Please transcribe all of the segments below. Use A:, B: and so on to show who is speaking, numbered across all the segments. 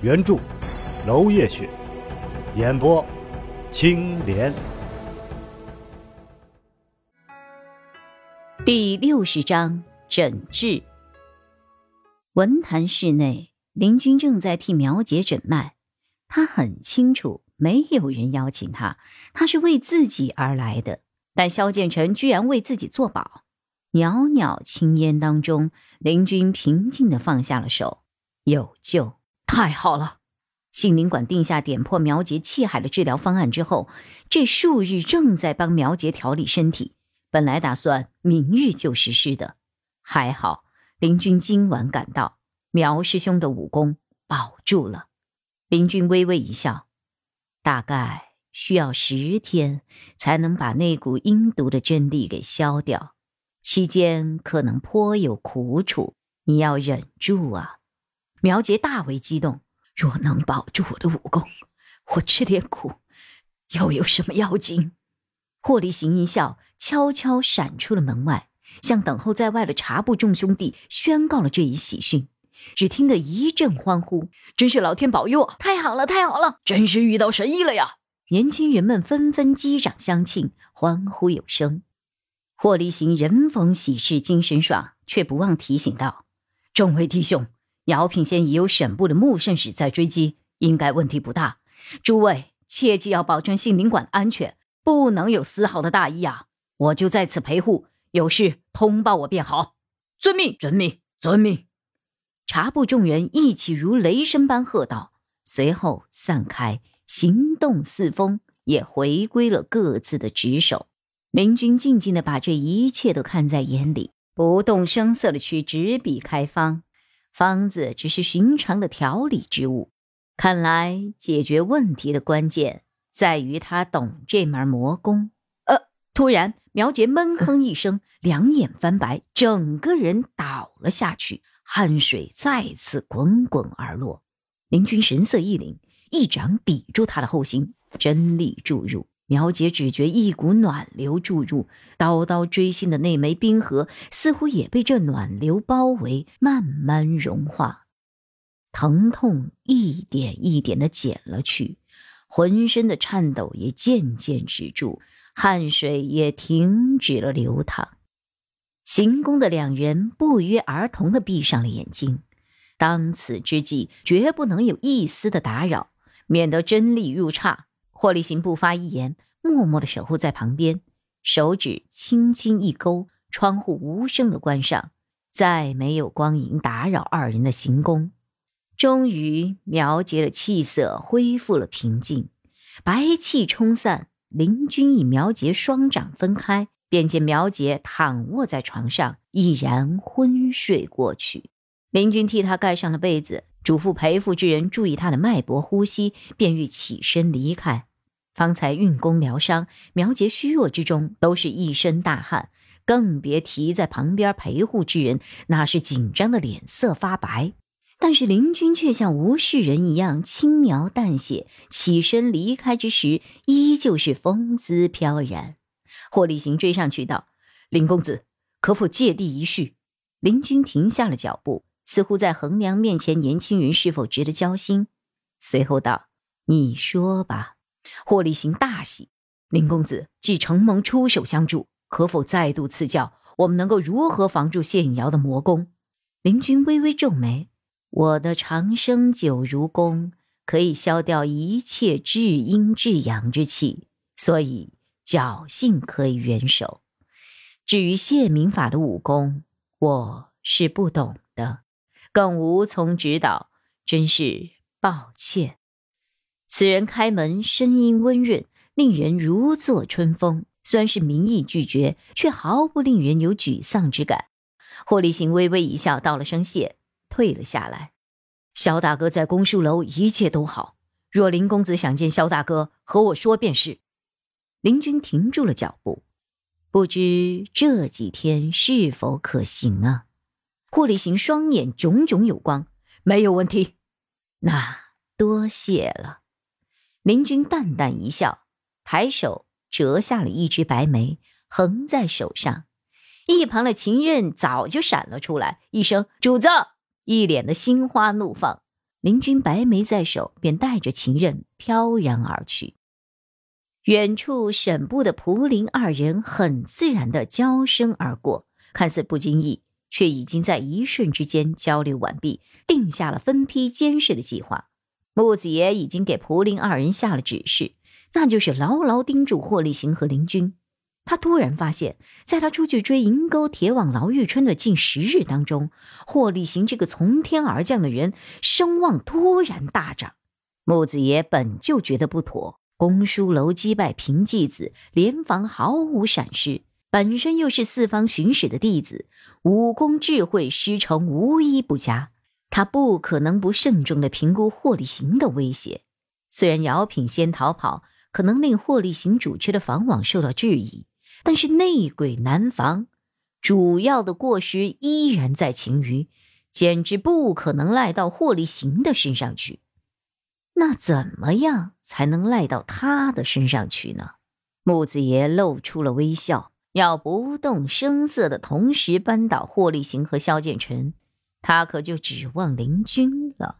A: 原著娄烨雪，演播青莲。
B: 第六十章诊治。文坛室内，林军正在替苗姐诊脉，他很清楚。没有人邀请他，他是为自己而来的。但萧建成居然为自己作保。袅袅青烟当中，林军平静的放下了手。有救，太好了！杏林馆定下点破苗杰气海的治疗方案之后，这数日正在帮苗杰调理身体。本来打算明日就实施的，还好林军今晚赶到，苗师兄的武功保住了。林军微微一笑。大概需要十天才能把那股阴毒的真力给消掉，期间可能颇有苦楚，你要忍住啊！苗杰大为激动，若能保住我的武功，我吃点苦又有什么要紧？霍离行一笑，悄悄闪出了门外，向等候在外的茶部众兄弟宣告了这一喜讯。只听得一阵欢呼：“真是老天保佑！太好了，太好了，真是遇到神医了呀！”年轻人们纷纷击掌相庆，欢呼有声。霍离行人逢喜事精神爽，却不忘提醒道：“众位弟兄，姚品仙已有省部的穆圣使在追击，应该问题不大。诸位切记要保证杏林馆安全，不能有丝毫的大意啊！我就在此陪护，有事通报我便好。遵命，遵命，遵命。”茶部众人一起如雷声般喝道，随后散开，行动四风，也回归了各自的职守。林军静静的把这一切都看在眼里，不动声色的去执笔开方。方子只是寻常的调理之物，看来解决问题的关键在于他懂这门魔功。呃，突然苗杰闷哼一声，两眼翻白，整个人倒了下去。汗水再次滚滚而落，林军神色一凛，一掌抵住他的后心，真力注入。苗姐只觉一股暖流注入，刀刀锥心的那枚冰核似乎也被这暖流包围，慢慢融化。疼痛一点一点的减了去，浑身的颤抖也渐渐止住，汗水也停止了流淌。行宫的两人不约而同的闭上了眼睛，当此之际，绝不能有一丝的打扰，免得真力入差。霍立行不发一言，默默的守护在旁边，手指轻轻一勾，窗户无声的关上，再没有光影打扰二人的行宫。终于，苗杰的气色恢复了平静，白气冲散，林军与苗杰双掌分开。便见苗杰躺卧在床上，已然昏睡过去。林军替他盖上了被子，嘱咐陪护之人注意他的脉搏呼吸，便欲起身离开。方才运功疗伤，苗杰虚弱之中都是一身大汗，更别提在旁边陪护之人，那是紧张的脸色发白。但是林军却像无事人一样轻描淡写，起身离开之时，依旧是风姿飘然。霍立行追上去道：“林公子，可否借地一叙？”林军停下了脚步，似乎在衡量面前年轻人是否值得交心。随后道：“你说吧。”霍立行大喜：“林公子既承蒙出手相助，可否再度赐教，我们能够如何防住谢影瑶的魔功？”林君微微皱眉：“我的长生九如功可以消掉一切至阴至阳之气，所以。”侥幸可以援手，至于谢明法的武功，我是不懂的，更无从指导，真是抱歉。此人开门，声音温润，令人如坐春风。虽然是名义拒绝，却毫不令人有沮丧之感。霍立行微微一笑，道了声谢，退了下来。萧大哥在公书楼一切都好，若林公子想见萧大哥，和我说便是。林君停住了脚步，不知这几天是否可行啊？霍立行双眼炯炯有光，没有问题。那多谢了。林君淡淡一笑，抬手折下了一枝白梅，横在手上。一旁的秦任早就闪了出来，一声“主子”，一脸的心花怒放。林君白梅在手，便带着秦任飘然而去。远处沈部的蒲林二人很自然的交身而过，看似不经意，却已经在一瞬之间交流完毕，定下了分批监视的计划。木子爷已经给蒲林二人下了指示，那就是牢牢盯住霍立行和林军。他突然发现，在他出去追银钩铁网牢玉春的近十日当中，霍立行这个从天而降的人声望突然大涨。木子爷本就觉得不妥。公输楼击败平继子，联防毫无闪失。本身又是四方巡使的弟子，武功智慧师承无一不佳。他不可能不慎重的评估霍立行的威胁。虽然姚品先逃跑，可能令霍立行主持的防网受到质疑，但是内鬼难防，主要的过失依然在秦余，简直不可能赖到霍立行的身上去。那怎么样才能赖到他的身上去呢？木子爷露出了微笑，要不动声色的同时扳倒霍立行和萧剑尘，他可就指望林军了。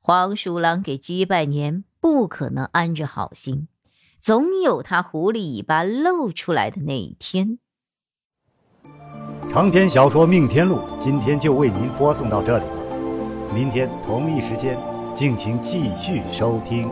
B: 黄鼠狼给鸡拜年，不可能安着好心，总有他狐狸尾巴露出来的那一天。
A: 长篇小说《命天录》今天就为您播送到这里了，明天同一时间。敬请继续收听。